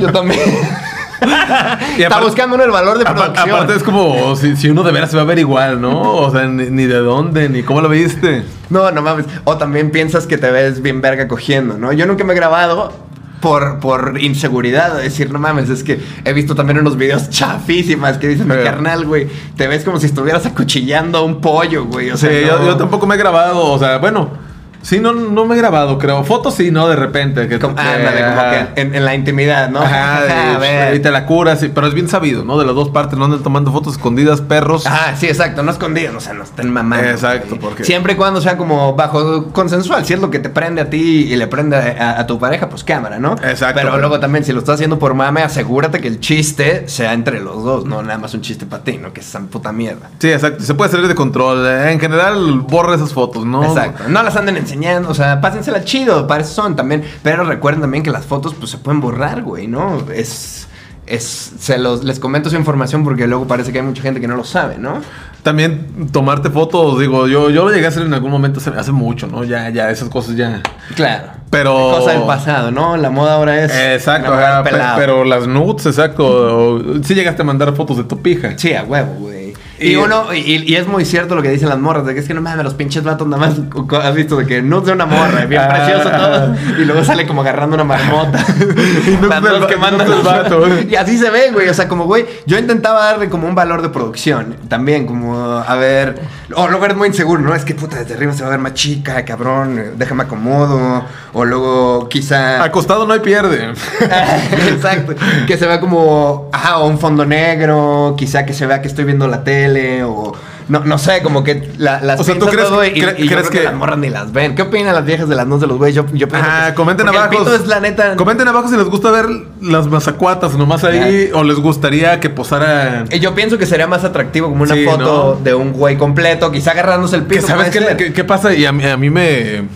yo también. Y está aparte- buscando uno el valor de producción. Aparte es como si, si uno de veras se va a ver igual, ¿no? O sea, ni, ni de dónde, ni cómo lo viste. No, no mames. O también piensas que te ves bien verga cogiendo, ¿no? Yo nunca me he grabado por, por inseguridad. de Decir, no mames, es que he visto también unos videos chafísimas que dicen, mi carnal, güey, te ves como si estuvieras acuchillando a un pollo, güey. O Sí, sea, yo, no- yo tampoco me he grabado, o sea, bueno. Sí, no, no me he grabado, creo. Fotos sí, ¿no? De repente. Que, Como, que- ándale, como que en, en la intimidad, ¿no? Ajá, de- a ver. y te la curas, sí, pero es bien sabido, ¿no? De las dos partes, no anden tomando fotos escondidas, perros. Ajá, sí, exacto, no escondido, o sea, no estén mamando. Exacto, güey. porque- Siempre y cuando sea como bajo consensual, si es lo que te prende a ti y le prende a, a tu pareja, pues cámara, ¿no? Exacto, Pero pero- luego también, si lo estás haciendo por mame, asegúrate que el chiste sea entre los dos, no nada más un chiste para ti, ¿no? Que es esa puta mierda. Sí, exacto. Se puede salir de control. Eh, En general, borra esas fotos, ¿no? Exacto. No las anden enseñando, o sea, pásensela chido, para eso son también. Pero recuerden también que las fotos, pues se pueden borrar, güey, ¿no? Es. Es, se los, les comento esa información porque luego parece que hay mucha gente que no lo sabe, ¿no? También tomarte fotos, digo, yo, yo lo llegué a hacer en algún momento hace, hace mucho, ¿no? Ya, ya, esas cosas ya. Claro. Pero. Cosa del pasado, ¿no? La moda ahora es. Exacto, ajá, al pe- pelado. pero las nudes, exacto. Sí llegaste a mandar fotos de tu pija. Sí, a huevo, güey. Y, Y- uno, y, y es muy cierto lo que dicen las morras, de que es que no mames, los pinches vatos nada más has visto de que no de una morra, bien Ah. precioso todo, y luego sale como agarrando una marmota. no es del dos que mandan no los- vato, güey. Y así se ve, güey. O sea, como, güey, yo intentaba darle como un valor de producción. También, como, a ver. O luego eres muy inseguro, ¿no? Es que puta, desde arriba se va a ver más chica, cabrón. Déjame acomodo. O luego, quizá. Acostado no hay pierde. Exacto. Que se vea como, ajá, o un fondo negro, quizá que se vea que estoy viendo la tele, o no, no sé, como que la- las O sea, ¿tú crees- todo y, cre- y yo crees creo que, que- las morras ni las ven. ¿Qué opinan las viejas de las nudes de los güeyes? Yo, yo Ah, que- comenten abajo. El es la neta. Comenten abajo si les gusta ver las mazacuatas nomás ahí o les gustaría que posara. Eh, Yo pienso que sería más atractivo como una Sí, foto ¿no? de un güey completo, quizá agarrándose el sabes puede qué, ser. qué- qué pasa y a mí, a mí me.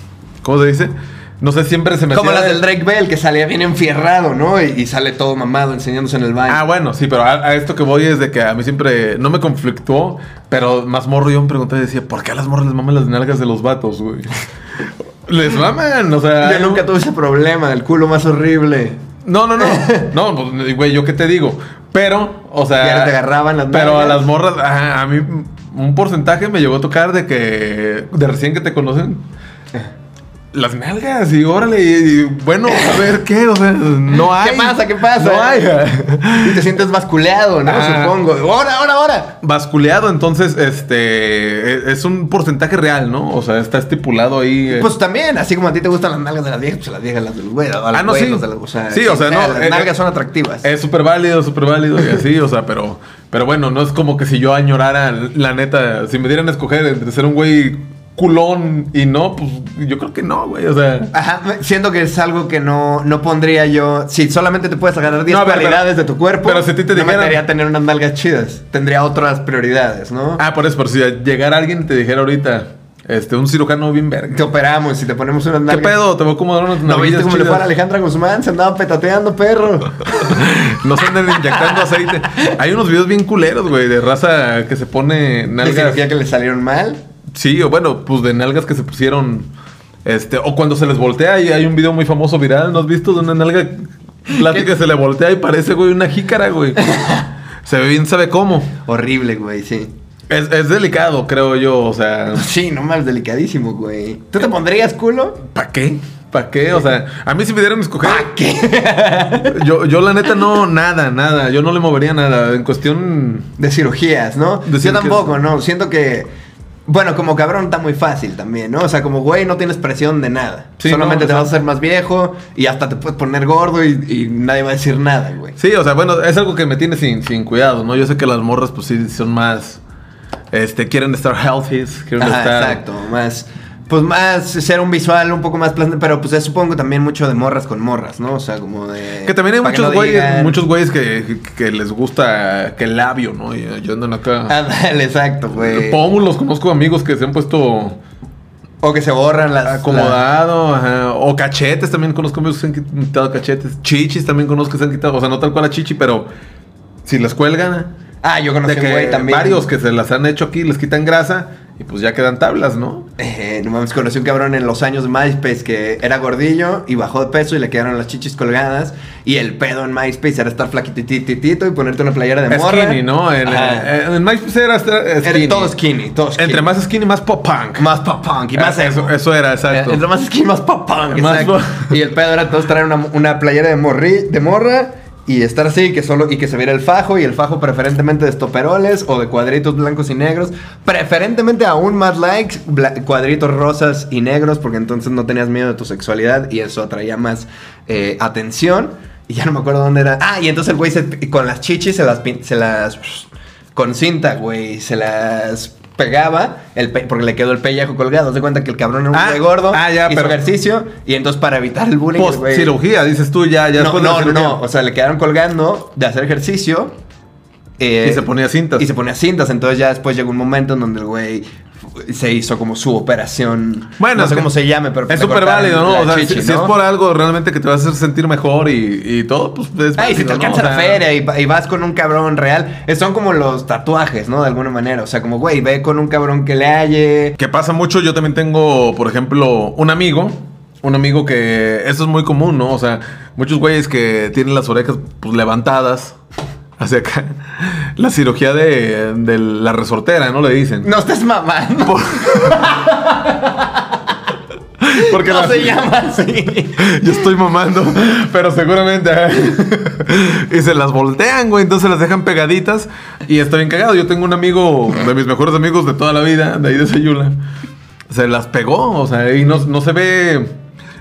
¿Cómo se dice? No sé, siempre se me Como las de- del Drake Bell, que salía bien enfierrado, ¿no? Y, y sale todo mamado enseñándose en el baño. Ah, bueno, sí, pero a, a esto que voy es de que a mí siempre no me conflictuó, pero más morro yo me pregunté y decía, ¿por qué a las morras les maman las nalgas de los vatos, güey? les maman, o sea. Yo nunca tuve ese problema, el culo más horrible. No, no, no. No, pues, güey, ¿yo qué te digo? Pero, o sea. Ya te agarraban las Pero a las morras, a mí un porcentaje me llegó a tocar de que. De recién que te conocen. Las nalgas y órale, y, y, bueno, a ver qué, o sea, no hay. ¿Qué pasa? ¿Qué pasa? No hay. Y te sientes basculeado, ¿no? Ah. Supongo. ¡Ahora, ahora, ahora! Basculeado, entonces, este. e- Es un porcentaje real, ¿no? O sea, está estipulado ahí. eh. Pues también, así como a ti te gustan las nalgas de las viejas, pues las viejas las de los güeyes. a los Ah, no, sí. las- o sea, Sí, o sea, no, Las eh, nalgas son atractivas. Es súper válido, súper válido y así, o sea, pero, pero bueno, no es como que si yo añorara, la neta, si me dieran a escoger entre ser un güey culón y no, pues yo creo que no, güey. O sea, Ajá, siento que es algo que no, no pondría yo. Si solamente te puedes agarrar 10 No, cualidades de tu cuerpo, pero si a ti te no dijeran- tener unas nalgas chidas. Tendría otras prioridades, ¿no? ah, por eso, por si llegara alguien y te dijera ahorita, este, un cirujano bien verga. Te operamos y te ponemos unas ¿Qué nalgas. pedo? Te voy a acomodar unas ¿No viste cómo le fue a. Alejandra Guzmán? Se andaba petateando, perro. No se anden inyectando aceite. Hay unos videos bien culeros, güey, de raza que se pone ¿De nalgas. cirugía que le salieron mal? Sí, o bueno, pues de nalgas que se pusieron. Este, o cuando se les voltea, y hay un video muy famoso viral, ¿no has visto? De una nalga plástica que se le voltea y parece, güey, una jícara, güey. se ve bien, sabe cómo. Horrible, güey, sí. Es, es delicado, creo yo, o sea. Sí, no más delicadísimo, güey. ¿Tú te pondrías culo? ¿Para qué? ¿Para qué? O sea, a mí si me dieran escoger. ¿Para qué? Yo, yo la neta no, nada, nada. Yo no le movería nada. En cuestión. De cirugías, ¿no? De Yo cirugías. tampoco, ¿no? Siento que. Bueno, como cabrón está muy fácil también, ¿no? O sea, como güey, no tienes presión de nada. Sí, Solamente no, te sea- vas a hacer más viejo y hasta te puedes poner gordo y, y nadie va a decir nada, güey. Sí, o sea, bueno, es algo que me tiene sin, sin cuidado, ¿no? Yo sé que las morras, pues sí, son más. Este, quieren estar healthy, quieren Ajá, estar. exacto. Más. Pues más ser un visual un poco más placentero, pero pues es supongo también mucho de morras con morras, ¿no? O sea, como de. Que también hay muchos no güeyes, digan- muchos güeyes que, que les gusta que el labio, ¿no? Y yo andan acá. Ah, dale, exacto, güey. Pómulos, conozco amigos que se han puesto O que se borran las. acomodado, ajá. O cachetes, también conozco amigos que se han quitado cachetes. Chichis también conozco que se han quitado, o sea, no tal cual a chichi, pero si las cuelgan. Ah, yo que güey también. varios que se las han hecho aquí, les quitan grasa y pues ya quedan tablas, ¿no? Eh, no mames, conocí un cabrón en los años de MySpace que era gordillo y bajó de peso y le quedaron las chichis colgadas. Y el pedo en MySpace era estar flaquitititito y ponerte una playera de morra. Skinny, ¿no? En, Ajá. en, MySpace era estar- Era skinny. todo skinny, todo skinny. Entre más skinny, más pop punk. Más pop punk y más eso, emo. eso era, exacto. Eh, Entre más skinny, más pop punk. Más Y el pedo era todos traer una, una playera de, morri, de morra y estar así que solo y que se viera el fajo y el fajo preferentemente de estoperoles o de cuadritos blancos y negros. Preferentemente aún más likes, cuadritos rosas y negros porque entonces no tenías miedo de tu sexualidad y eso atraía más eh, atención. Y ya no me acuerdo dónde era. Ah, y entonces el güey se- con las chichis se las, se las con cinta, güey, se las pegaba el pe- porque le quedó el pellejo colgado. Se cuenta que el cabrón era un Ah, güey gordo, ah, ya, hizo pero- ejercicio y entonces para evitar el bullying, Post cirugía, dices tú ya, ya no, no, no, no, o sea, le quedaron colgando de hacer ejercicio. eh, Y se ponía cintas. Y se ponía cintas, entonces ya después llegó un momento en donde el güey se hizo como su operación. Bueno, no sé cómo se llame, pero Es súper válido, ¿no? O sea, chichi, si, si es por algo realmente que te va a hacer sentir mejor y, y todo, pues es Ay, si te válido, ¿no? alcanza O la sea, feria y, y vas con un cabrón real, son como los tatuajes, ¿no? De alguna manera. O sea, como, güey, ve con un cabrón que le halle. Que pasa mucho, yo también tengo, por ejemplo, un amigo. Un amigo que. Eso es muy común, ¿no? O sea, muchos güeyes que tienen las orejas pues, levantadas hacia acá. La cirugía de, de la resortera, ¿no? Le dicen. No estés mamando. Por- Porque no la- se llama así. Yo estoy mamando, pero seguramente. y se las voltean, güey. Entonces las dejan pegaditas. Y está bien cagado. Yo tengo un amigo, de mis mejores amigos de toda la vida, de ahí de Sayula. Se las pegó, o sea, y no, no se ve.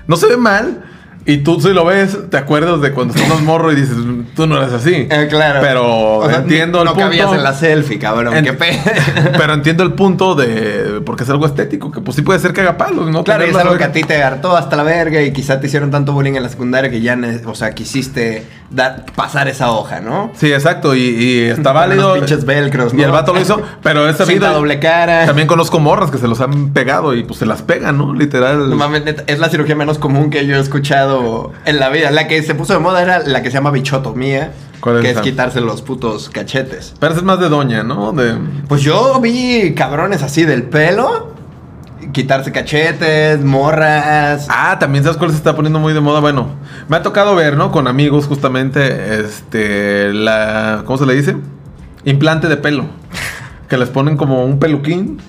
No se ve mal. Y tú, si lo ves, te acuerdas de cuando estás morro y dices, tú no eres así. Eh, claro. Pero O sea, entiendo ni- el no punto. cabías en la selfie, cabrón. En- Qué pe... Pero entiendo el punto de. Porque es algo estético, que pues sí puede ser cagapalos, ¿no? Claro, y es algo que a ti te hartó hasta la verga y quizá te hicieron tanto bullying en la secundaria que ya, o sea, quisiste dar, pasar esa hoja, ¿no? Sí, exacto, y, y está válido. unos pinches velcros, Y ¿no? el vato lo hizo, pero es sabido. Cinta doble cara. También conozco morras que se los han pegado y pues se las pegan, ¿no? Literal. No mames, es la cirugía menos común que yo he escuchado en la vida. La que se puso de moda era la que se llama bichotomía, ¿Cuál es que esa? es quitarse los putos cachetes. Pero es más de doña, ¿no? De... Pues yo vi cabrones así del pelo, quitarse cachetes, morras. Ah, también sabes cuál se está poniendo muy de moda. Bueno, me ha tocado ver, ¿no? Con amigos, justamente, este, la, ¿cómo se le dice? Implante de pelo. Que les ponen como un peluquín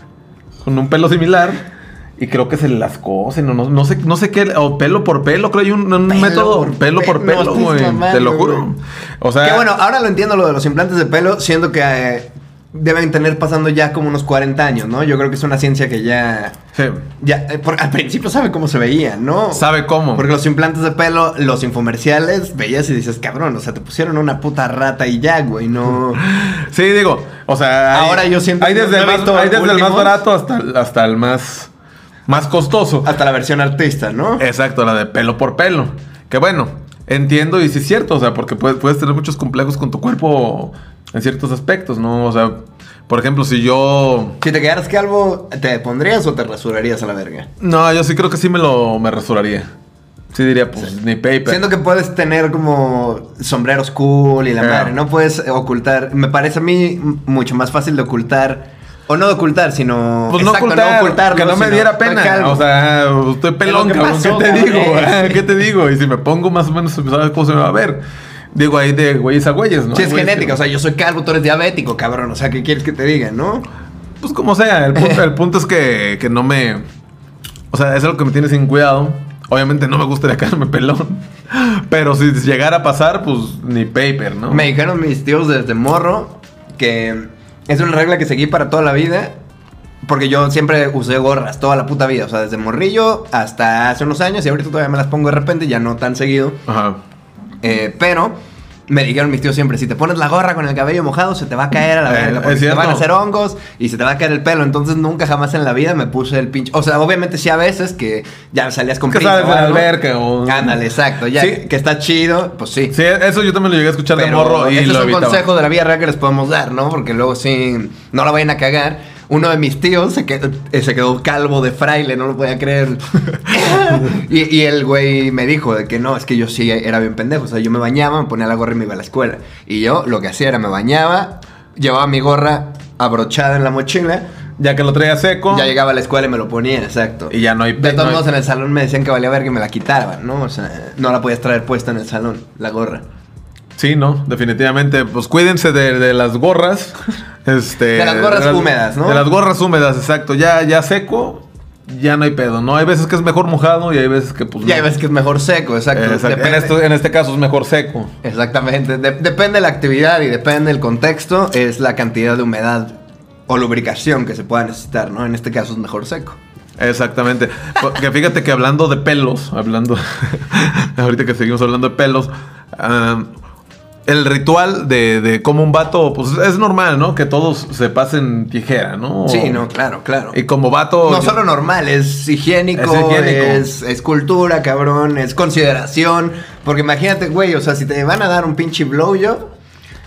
con un pelo similar. Y creo que se las cosen, o no, no sé, no sé qué, o pelo por pelo, creo que hay un, un Pelo método, por pelo por pelo, güey. mamando, Te lo juro. güey. O sea, que bueno, ahora lo entiendo lo de los implantes de pelo, siendo que eh, deben tener pasando ya como unos 40 años, ¿no? Yo creo que es una ciencia que ya... sí, ya eh, por- al principio sabe cómo se veían, ¿no? sabe cómo. Porque los implantes de pelo, los infomerciales, veías y dices, cabrón, o sea, te pusieron una puta rata y ya, güey, no... Sí, digo, o sea. hay- Ahora yo siento Hay que desde, no el he más, hay desde el más barato hasta, hasta el más. Más costoso. Hasta la versión artista, ¿no? Exacto, la de pelo por pelo. Que bueno, entiendo y sí es cierto, o sea, porque puedes, puedes tener muchos complejos con tu cuerpo en ciertos aspectos, ¿no? O sea, por ejemplo, si yo... Si te quedaras calvo, ¿te pondrías o te rasurarías a la verga? No, yo sí creo que sí me lo me rasuraría. Sí diría, pues, ni paper. Siento que puedes tener como sombreros cool y la Yeah. madre. No puedes ocultar. Me parece a mí mucho más fácil de ocultar. O no de ocultar, sino. Pues no Exacto, ocultar, ocultarlo, que no me diera pena. calvo. O sea, estoy pelón, cabrón. pasó, ¿Qué te cabrón? digo? ¿Qué te digo? Y si me pongo más o menos, ¿sabes cómo se me va a ver? Digo ahí de güeyes a güeyes, ¿no? Sí, es que- genética. O sea, yo soy calvo, tú eres diabético, cabrón. O sea, ¿qué quieres que te diga, no? Pues como sea, el punto, el punto es que, que no me. O sea, es algo que me tiene sin cuidado. Obviamente no me gustaría quedarme pelón. Pero si llegara a pasar, pues ni paper, ¿no? Me dijeron mis tíos desde morro que es una regla que seguí para toda la vida. Porque yo siempre usé gorras toda la puta vida. O sea, desde morrillo hasta hace unos años. Y ahorita todavía me las pongo de repente, ya no tan seguido. Ajá. Eh, pero me dijeron mis tíos siempre, si te pones la gorra con el cabello mojado, se te va a caer a la Eh, verga. Porque se te van a hacer hongos y se te va a caer el pelo. Entonces nunca jamás en la vida me puse el pinche... O sea, obviamente sí a veces que ya salías con Que sales o de la alberca o- Ándale, exacto. Ya Sí. que está chido, pues sí. Sí, eso yo también lo llegué a escuchar de morro y ese lo es un evitaba. consejo de la vida real que les podemos dar, ¿no? Porque luego sí, no la vayan a cagar. Uno de mis tíos se quedó, eh, se quedó calvo de fraile, no lo podía creer. y, y el güey me dijo de que no, es que yo sí era bien pendejo. O sea, yo me bañaba, me ponía la gorra y me iba a la escuela. Y yo lo que hacía era me bañaba, llevaba mi gorra abrochada en la mochila. Ya que lo traía seco. Ya llegaba a la escuela y me lo ponía, exacto. Y ya no hay De todos no hay- modos, en el salón me decían que valía ver que me la quitaban, ¿no? O sea, no la podías traer puesta en el salón, la gorra. Sí, no, definitivamente. Pues cuídense de, de las gorras. Este, De las gorras húmedas, ¿no? De las gorras húmedas, exacto. Ya, ya seco, ya no hay pedo, ¿no? Hay veces que es mejor mojado y hay veces que pues Y hay no. veces que es mejor seco, exacto. Exacto. En, esto- en este caso es mejor seco. Exactamente. De- depende de la actividad y depende del contexto, es la cantidad de humedad o lubricación que se pueda necesitar, ¿no? En este caso es mejor seco. Exactamente. Porque fíjate que hablando de pelos, hablando. ahorita que seguimos hablando de pelos. ah, el ritual de, de como un vato, pues es normal, ¿no? Que todos se pasen tijera, ¿no? Sí, no, claro, claro. Y como vato. No solo normal, es higiénico, Es higiénico. es, es cultura, cabrón, es consideración. Porque imagínate, güey, o sea, si te van a dar un pinche blowjob,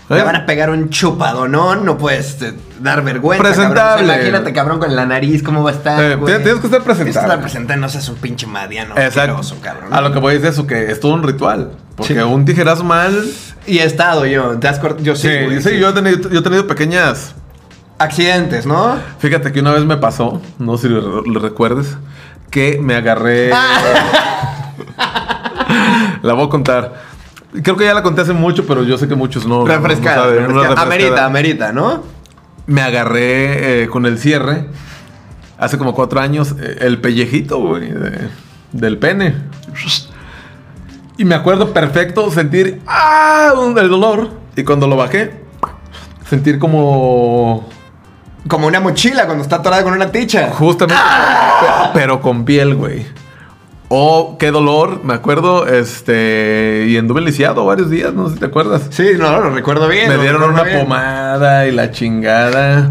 te ¿Eh? van a pegar un chupadonón, no puedes eh, dar vergüenza. Presentable. Cabrón. O sea, imagínate, cabrón, con la nariz, cómo va a estar. Eh, güey? tienes que estar presentable. Tienes que estar presentable, no seas un pinche madiano. Exacto. cabrón. A lo que voy es eso, que es todo un ritual. Porque Sí. un tijerazo mal. Y he estado yo, ¿te has cort- Yo sí, Sí, güey, sí, Yo, he tenido, yo he tenido pequeñas. Accidentes, ¿no? Fíjate que una vez me pasó, no sé si lo, lo recuerdes, que me agarré. la voy a contar. Creo que ya la conté hace mucho, pero yo sé que muchos no. no- no Refrescada. saben, refrescada. Amerita, amerita, ¿no? Me agarré eh, con el cierre hace como cuatro años eh, el pellejito, güey, de- del pene. Y me acuerdo perfecto sentir ¡ah! el dolor. Y cuando lo bajé, sentir como Como una mochila cuando está atorada con una ticha. Justamente. pe- Pero con piel, güey. Oh, qué dolor, me acuerdo, este, y anduve lisiado varios días, no sé si te acuerdas. Sí, no, lo recuerdo bien. me dieron una bien. pomada y la chingada.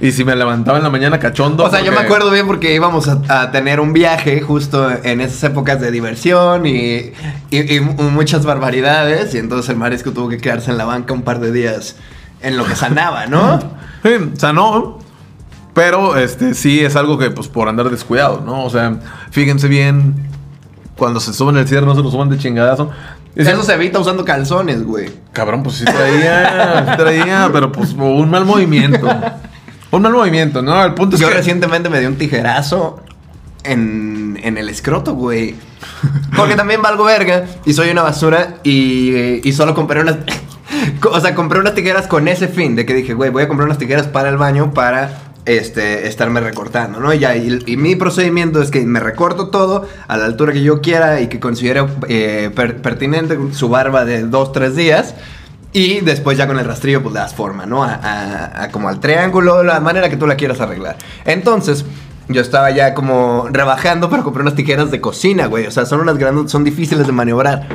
Y si me levantaba en la mañana cachondo. O sea, yo me acuerdo bien porque íbamos a, a tener un viaje justo en esas épocas de diversión y, y- y muchas barbaridades. Y entonces el marisco tuvo que quedarse en la banca un par de días en lo que sanaba, ¿no? Sí, sanó. Pero este sí es algo que, pues, por andar descuidado, ¿no? O sea, fíjense bien. Cuando se suben el cierre, no se lo suban de chingadazo. Eso se evita usando calzones, güey. Cabrón, pues sí traía, sí traía, pero pues un mal movimiento. Un mal movimiento, ¿no? El punto es Yo que... recientemente me di un tijerazo en, en el escroto, güey. Porque también valgo verga y soy una basura y, y solo compré unas... O sea, compré unas tijeras con ese fin de que dije, güey, voy a comprar unas tijeras para el baño para este, estarme recortando, ¿no? Y, ya, y, y mi procedimiento es que me recorto todo a la altura que yo quiera y que considere eh, per- pertinente su barba de dos, tres días. Y después ya con el rastrillo pues le das forma, ¿no? A, a- como al triángulo, la manera que tú la quieras arreglar. Entonces, yo estaba ya como rebajando para comprar unas tijeras de cocina, güey. O sea, son unas grandes, son difíciles de maniobrar.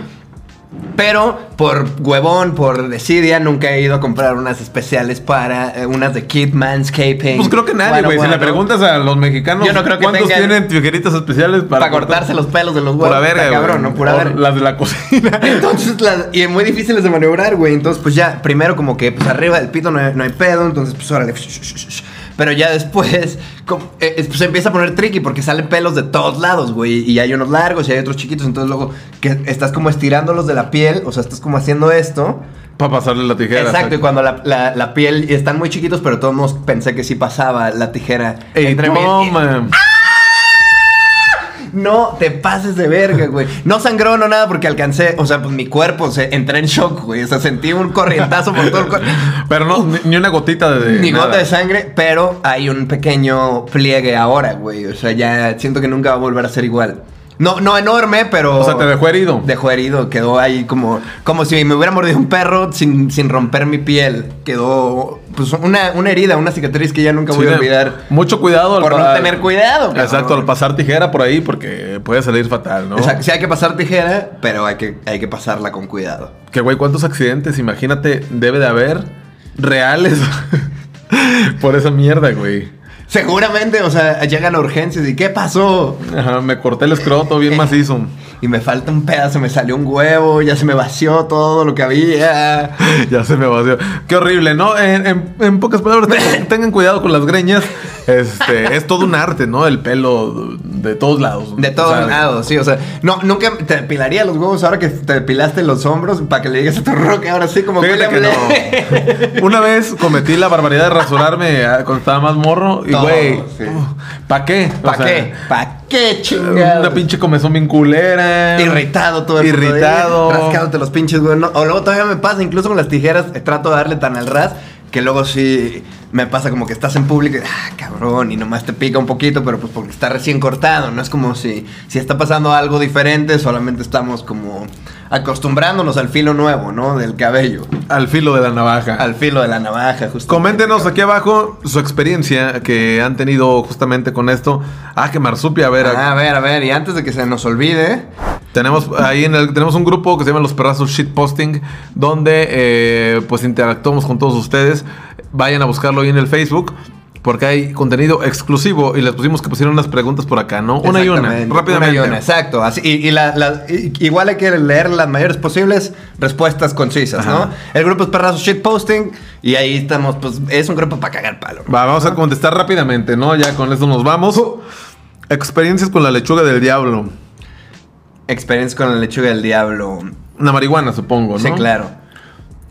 Pero por huevón, por desidia, nunca he ido a comprar unas especiales para eh, unas de Kid Manscaping. Pues creo que nadie, Bueno, güey. Si le preguntas a los mexicanos Yo no creo que cuántos tengan- tienen tijeritas especiales para, Para cortarse los pelos de los huevos. Pura verga, cabrón, ¿no? Pura verga. Las de la cocina. Entonces, las- y muy difíciles de maniobrar, güey. Entonces, pues ya, primero como que pues arriba del pito no hay, no hay pedo, entonces pues órale. Pero ya después, como- eh, pues se empieza a poner tricky porque salen pelos de todos lados, güey. Y hay unos largos y hay otros chiquitos. Entonces luego que estás como estirándolos de la piel, o sea, estás como haciendo esto. para pasarle la tijera. Exacto, y cuando la, la- la piel están muy chiquitos, pero todos pensé que sí pasaba la tijera Ey, entre toma. No te pases de verga, güey. No sangró, no nada, porque alcancé, o sea, pues mi cuerpo se entré en shock, güey. O sea, sentí un corrientazo por todo el cuerpo. Pero no, ni, ni una gotita de. Ni nada. gota de sangre, pero hay un pequeño pliegue ahora, güey. O sea, ya siento que nunca va a volver a ser igual. No, no enorme, pero. O sea, te dejó herido. Dejó herido, quedó ahí como, como si me hubiera mordido un perro sin, sin romper mi piel. Quedó pues una, una herida, una cicatriz que ya nunca voy Sí, a olvidar. Mucho cuidado al Por no tener cuidado, cabrón. Exacto, al pasar tijera por ahí porque puede salir fatal, ¿no? O sea, sí hay que pasar tijera, pero hay que, hay que pasarla con cuidado. Que güey, ¿cuántos accidentes, imagínate, debe de haber reales por esa mierda, güey? Seguramente, o sea, llegan a urgencias y ¿qué pasó? Ajá, me corté el escroto bien macizo. Y me falta un pedazo, me salió un huevo, ya se me vació todo lo que había. ya se me vació. Qué horrible, ¿no? En, en- en pocas palabras, tengan, tengan cuidado con las greñas. Este, es todo un arte, ¿no? El pelo de todos lados. De todos O sea, lados, sí, o sea, no, nunca te depilaría los huevos ahora que te depilaste los hombros para que le digas a tu roque ahora sí como que no. Una vez cometí la barbaridad de rasurarme ah, cuando estaba más morro. Y, güey, sí. ¿para qué? ¿Para qué? ¿Para qué chingado? Una pinche comezón bien culera. Irritado todo el puto día, Irritado. rascándote los pinches, güey. no, o luego todavía me pasa, incluso con las tijeras, eh, trato de darle tan al ras que luego sí me pasa como que estás en público y, ah, cabrón, y nomás te pica un poquito, pero pues porque está recién cortado. No es como si, si está pasando algo diferente, solamente estamos como acostumbrándonos al filo nuevo, ¿no? Del cabello. Al filo de la navaja. Al filo de la navaja, justo. Coméntenos aquí abajo su experiencia que han tenido justamente con esto. Ah, que marsupia, a ver. Ah, a ver, a ver, y antes de que se nos olvide, Tenemos ahí en el, tenemos un grupo que se llama Los Perrazos Shitposting, donde eh, pues interactuamos con todos ustedes. Vayan a buscarlo ahí en el Facebook. Porque hay contenido exclusivo y les pusimos que pusieron unas preguntas por acá, ¿no? Una y una, rápidamente. Una y una, exacto. Así, y y la- la- y- igual hay que leer las mayores posibles respuestas concisas, Ajá. ¿no? El grupo es Perrazos Shitposting y ahí estamos, pues es un grupo para cagar palo. ¿no? Va, vamos a contestar rápidamente, ¿no? Ya con esto nos vamos. Experiencias con la lechuga del diablo. Experiencia con la lechuga del diablo. Una marihuana, supongo, ¿no? Sí, claro.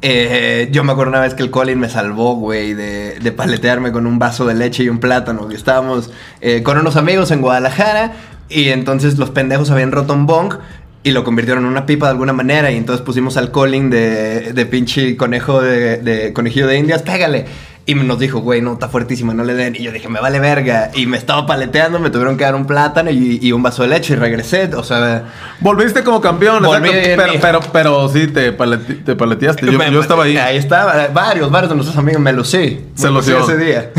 Eh, yo me acuerdo una vez que el Colin me salvó, güey, de, de paletearme con un vaso de leche y un plátano. Y estábamos eh, con unos amigos en Guadalajara y entonces los pendejos habían roto un bong y lo convirtieron en una pipa de alguna manera. Y entonces pusimos al Colin de, pinche conejo de, de conejillo de indias, pégale. Y nos dijo, güey, no, está fuertísima, no le den. Y yo dije, me vale verga. Y me estaba paleteando, me tuvieron que dar un plátano y, y un vaso de leche y regresé. O sea, Volviste como campeón, Volví exacto, en pero, pero, pero sí, te, paleteaste. Yo, Me- yo estaba ahí. Ahí estaba. Varios, varios de nuestros amigos me lucí. Se Me lucí lució. ese día.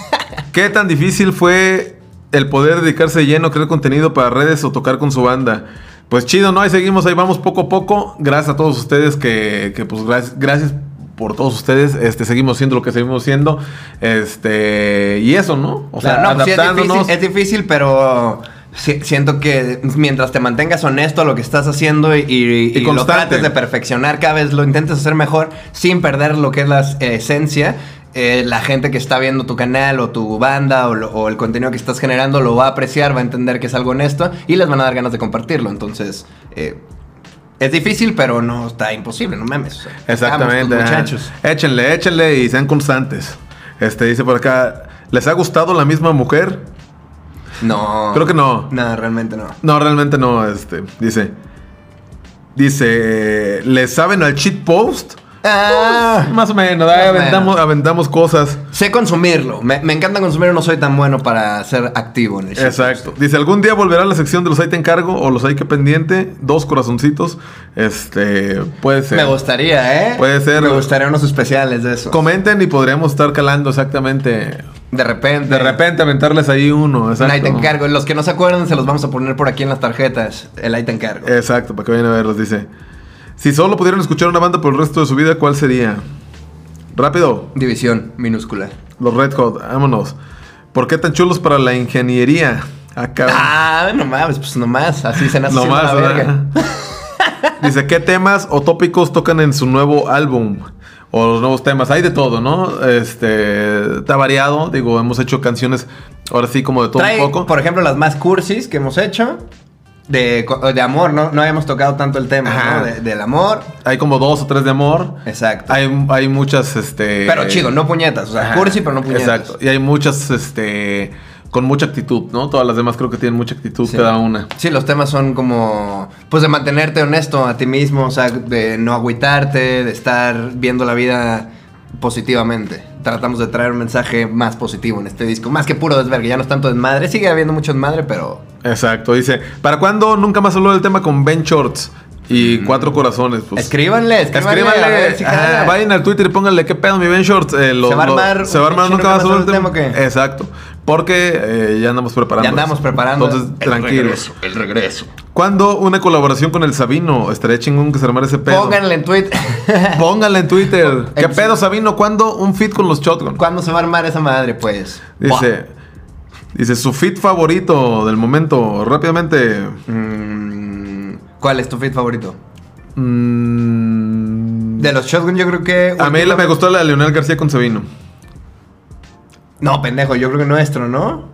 ¿Qué tan difícil fue el poder dedicarse de lleno, crear contenido para redes o tocar con su banda? Pues chido, ¿no? Ahí seguimos, ahí vamos poco a poco. Gracias a todos ustedes que, que, pues gracias, gracias por todos ustedes. Este, seguimos siendo lo que seguimos siendo. Este, y eso, ¿no? O sea, Claro, no, sí es adaptándonos. difícil, es difícil, pero si- siento que mientras te mantengas honesto a lo que estás haciendo y, y- Y y lo constante. trates de perfeccionar, cada vez lo intentes hacer mejor sin perder lo que es la eh, esencia. eh, la gente que está viendo tu canal o tu banda o, lo- o el contenido que estás generando lo va a apreciar, va a entender que es algo honesto y les van a dar ganas de compartirlo. Entonces, eh, es difícil, pero no está imposible, no o sea, Exactamente. muchachos. Échenle, échenle y sean constantes. Este, dice por acá, ¿les ha gustado la misma mujer? No. Creo que no. No, realmente no. No, realmente no, este, dice. Dice, ¿le saben al cheat post? Ah, Más o menos, Más aventamos, menos. aventamos cosas. sé consumirlo. Me, me encanta consumirlo, no soy tan bueno para ser activo en el shit. Exacto. Dice, ¿algún día volverá la sección de los hay te encargo o los hay que pendiente? Dos corazoncitos. Este, puede ser. Me gustaría, ¿eh? Puede ser. Me gustaría unos especiales de eso. Comenten y podríamos estar calando exactamente. de repente. De repente aventarles ahí uno. Un Exacto. ahí te encargo. Los que no se acuerdan se los vamos a poner por aquí en las tarjetas. El ahí te encargo. Exacto, para que vayan a verlos, dice. Si solo pudieran escuchar una banda por el resto de su vida, ¿cuál sería? Rápido. División minúscula. Los Red Hot, vámonos. ¿Por qué tan chulos para la ingeniería? Acá. Ah, no mames, pues nomás. Así se nace no haciendo más, la verga. Dice, ¿qué temas o tópicos tocan en su nuevo álbum? O los nuevos temas. Hay de todo, ¿no? Este. Está variado. Digo, hemos hecho canciones ahora sí como de todo Trae, un poco. por ejemplo, las más cursis que hemos hecho. De, de amor, ¿no? No habíamos tocado tanto el tema. ¿no? De- del amor. Hay como dos o tres de amor. Exacto. Hay, hay muchas, este. pero chido, no puñetas. O sea, Ajá, cursi, pero no puñetas. Exacto. Y hay muchas, este. Con mucha actitud, ¿no? Todas las demás creo que tienen mucha actitud Sí. cada una. Sí, los temas son como, pues de mantenerte honesto a ti mismo, o sea, de no agüitarte, de estar viendo la vida positivamente. Tratamos de traer un mensaje más positivo en este disco, más que puro desvergue, ya no es tanto desmadre, sigue habiendo mucho desmadre, pero Exacto. Dice, ¿para cuándo nunca más habló del tema con Ben Shorts y Cuatro Corazones? Pues, escríbanle, escríbanle, Escríbanle, a ver si ajá, jala. vayan al Twitter y pónganle qué pedo mi Ben Shorts. Eh, lo- ¿Se va a lo- armar se va a armar un nunca va a ser tema. Exacto. Porque eh, ya andamos preparando. Ya andamos eso. preparando. Entonces, El tranquilos. el regreso. ¿Cuándo una colaboración con el Sabino? Estaría chingón que se armara ese pedo. Pónganle en Twitter. Pónganle en Twitter. ¿Qué pedo, Sabino? ¿Cuándo un fit con los Shotgun? ¿Cuándo se va a armar esa madre, pues? Dice, dice su fit favorito del momento. Rápidamente. Mm, ¿Cuál es tu fit favorito? Mm, De los Shotgun yo creo que... a mí la- me gustó la de Leonel García con Sabino. No, pendejo, yo creo que nuestro, ¿no?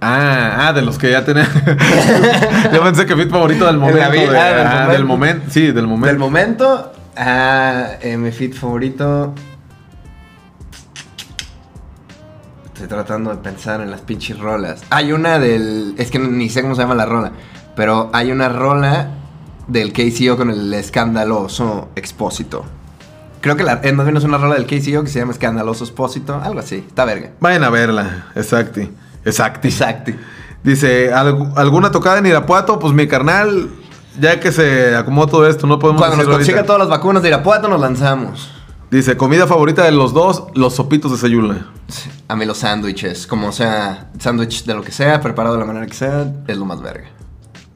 Ah, ah, de los que ya tenía. Yo pensé que fit favorito del momento. de- ah, del ah, del momento. Sí, del momento. Del momento, ah, eh, mi fit favorito. Estoy tratando de pensar en las pinches rolas. Hay una del. Es que ni sé cómo se llama la rola. Pero hay una rola del KCO con el escandaloso expósito. Creo que la, eh, más bien es una rola del KCO que se llama Escandaloso Expósito. Algo así. Está verga. Vayan a verla. Exacti. Exacti. Exacto. Dice, ¿alg- ¿alguna tocada en Irapuato? Pues mi carnal, ya que se acomodó todo esto, no podemos Cuando nos consiga ahorita. todas las vacunas de Irapuato, nos lanzamos. Dice, comida favorita de los dos, los sopitos de Sayula. A mí los sándwiches, como sea, sándwich de lo que sea, preparado de la manera que sea, es lo más verga.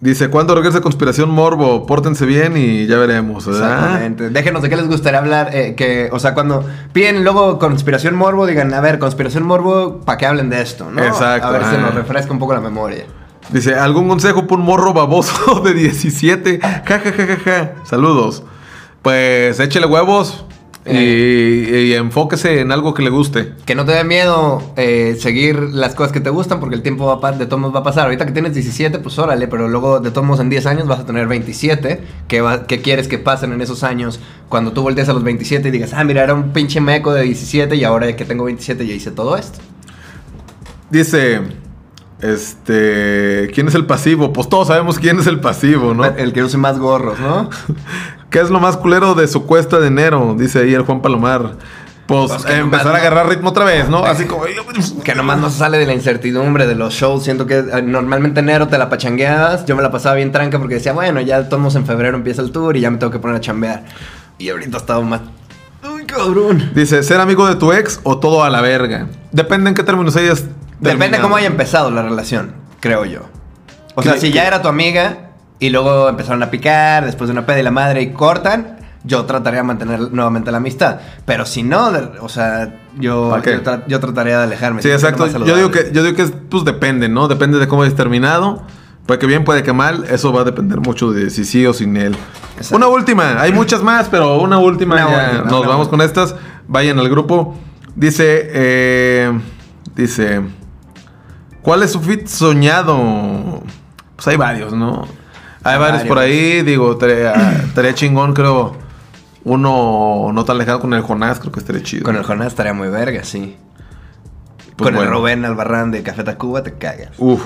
Dice, ¿cuándo regresa Conspiración Morbo? Pórtense bien y ya veremos. ¿verdad? Exactamente. Déjenos de qué les gustaría hablar. eh, que, o sea, cuando piden luego Conspiración Morbo, digan, a ver, Conspiración Morbo, para que hablen de esto, ¿no? Exacto, A ver si ah. nos refresca un poco la memoria. Dice, ¿algún consejo para un morro baboso de 17? Ja, ja, ja, ja, ja. Saludos. Pues échele huevos y, y enfóquese en algo que le guste. Que no te dé miedo eh, seguir las cosas que te gustan porque el tiempo va de todos modos va a pasar. Ahorita que tienes 17, pues órale, pero luego de todos modos en 10 años vas a tener 27. ¿Qué, va- qué quieres que pasen en esos años cuando tú voltees a los 27 y digas, ah, mira, era un pinche meco de 17 y ahora que tengo 27 ya hice todo esto? Dice, este, ¿quién es el pasivo? Pues todos sabemos quién es el pasivo, ¿no? El que use más gorros, ¿no? ¿Qué es lo más culero de su cuesta de enero? Dice ahí el Juan Palomar. Pues, Pues empezar a agarrar ritmo otra vez, ¿no? Así como... Que nomás no se sale de la incertidumbre de los shows. Siento que eh, normalmente enero te la pachangueabas. Yo me la pasaba bien tranca porque decía, bueno, ya todos en febrero empieza el tour y ya me tengo que poner a chambear. Y ahorita he estado más. ¡Uy, cabrón! Dice, ¿ser amigo de tu ex o todo a la verga? Depende en qué términos hayas Depende terminado. cómo haya empezado la relación, creo yo. O sea, ¿Qué- si ya era tu amiga y luego empezaron a picar después de una peda y la madre y cortan, yo trataría de mantener nuevamente la amistad. Pero si no, o sea, yo, yo, tra- yo trataría de alejarme. Sí, exacto. Yo digo que, yo digo que es, pues depende, ¿no? Depende de cómo hayas terminado. Puede que bien, puede que mal. Eso va a depender mucho de si sí o sin él. Exacto. Una última. Hay muchas más, pero una última. Una ya. última, Nos una vamos última. con estas. Vayan al grupo. Dice, eh, dice, ¿cuál es su fit soñado? Pues hay varios, ¿no? Hay varios por ahí. Digo, estaría chingón, creo. Uno no tan lejano con el Jonás, creo que estaría chido. Con el Jonás estaría muy verga, sí. Pues con el. Rubén Albarrán de Café Tacuba te cagas. Uf.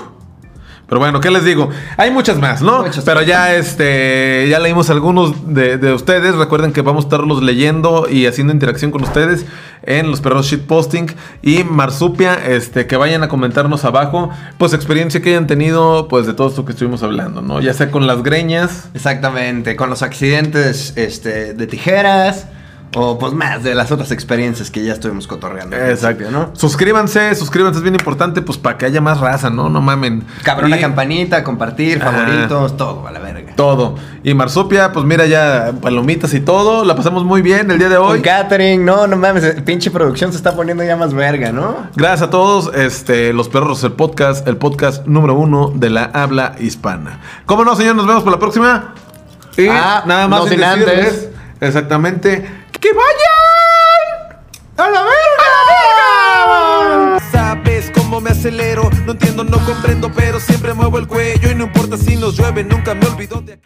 Pero bueno, ¿qué les digo? Hay muchas más, ¿no? Muchas Pero ya este ya leímos algunos de, de ustedes. Recuerden que vamos a estarlos leyendo y haciendo interacción con ustedes en los perros shitposting. Y Marsupia, este, que vayan a comentarnos abajo, pues experiencia que hayan tenido, pues de todo esto que estuvimos hablando, ¿no? Ya sea con las greñas. Exactamente, con los accidentes este, de tijeras O pues más de las otras experiencias que ya estuvimos cotorreando. Exacto, ¿no? Suscríbanse, suscríbanse, es bien importante, pues para que haya más raza, ¿no? No mamen. Cabrón, la campanita, compartir, favoritos, todo a la verga. Todo. Y Marsupia, pues mira ya, palomitas y todo. La pasamos muy bien el día de Con hoy. catering, no, no mames, pinche producción se está poniendo ya más verga, ¿no? Gracias a todos, este, Los Perros, el podcast, el podcast número uno de la habla hispana. ¿Cómo no, señor? Nos vemos por la próxima. Y Ah, nada más no sin sin decirles, antes. exactamente, ¡que vayan! ¡A la verga! Sabes cómo me acelero, no entiendo, no comprendo, pero siempre muevo el cuello y no importa si nos llueve, nunca me olvido de.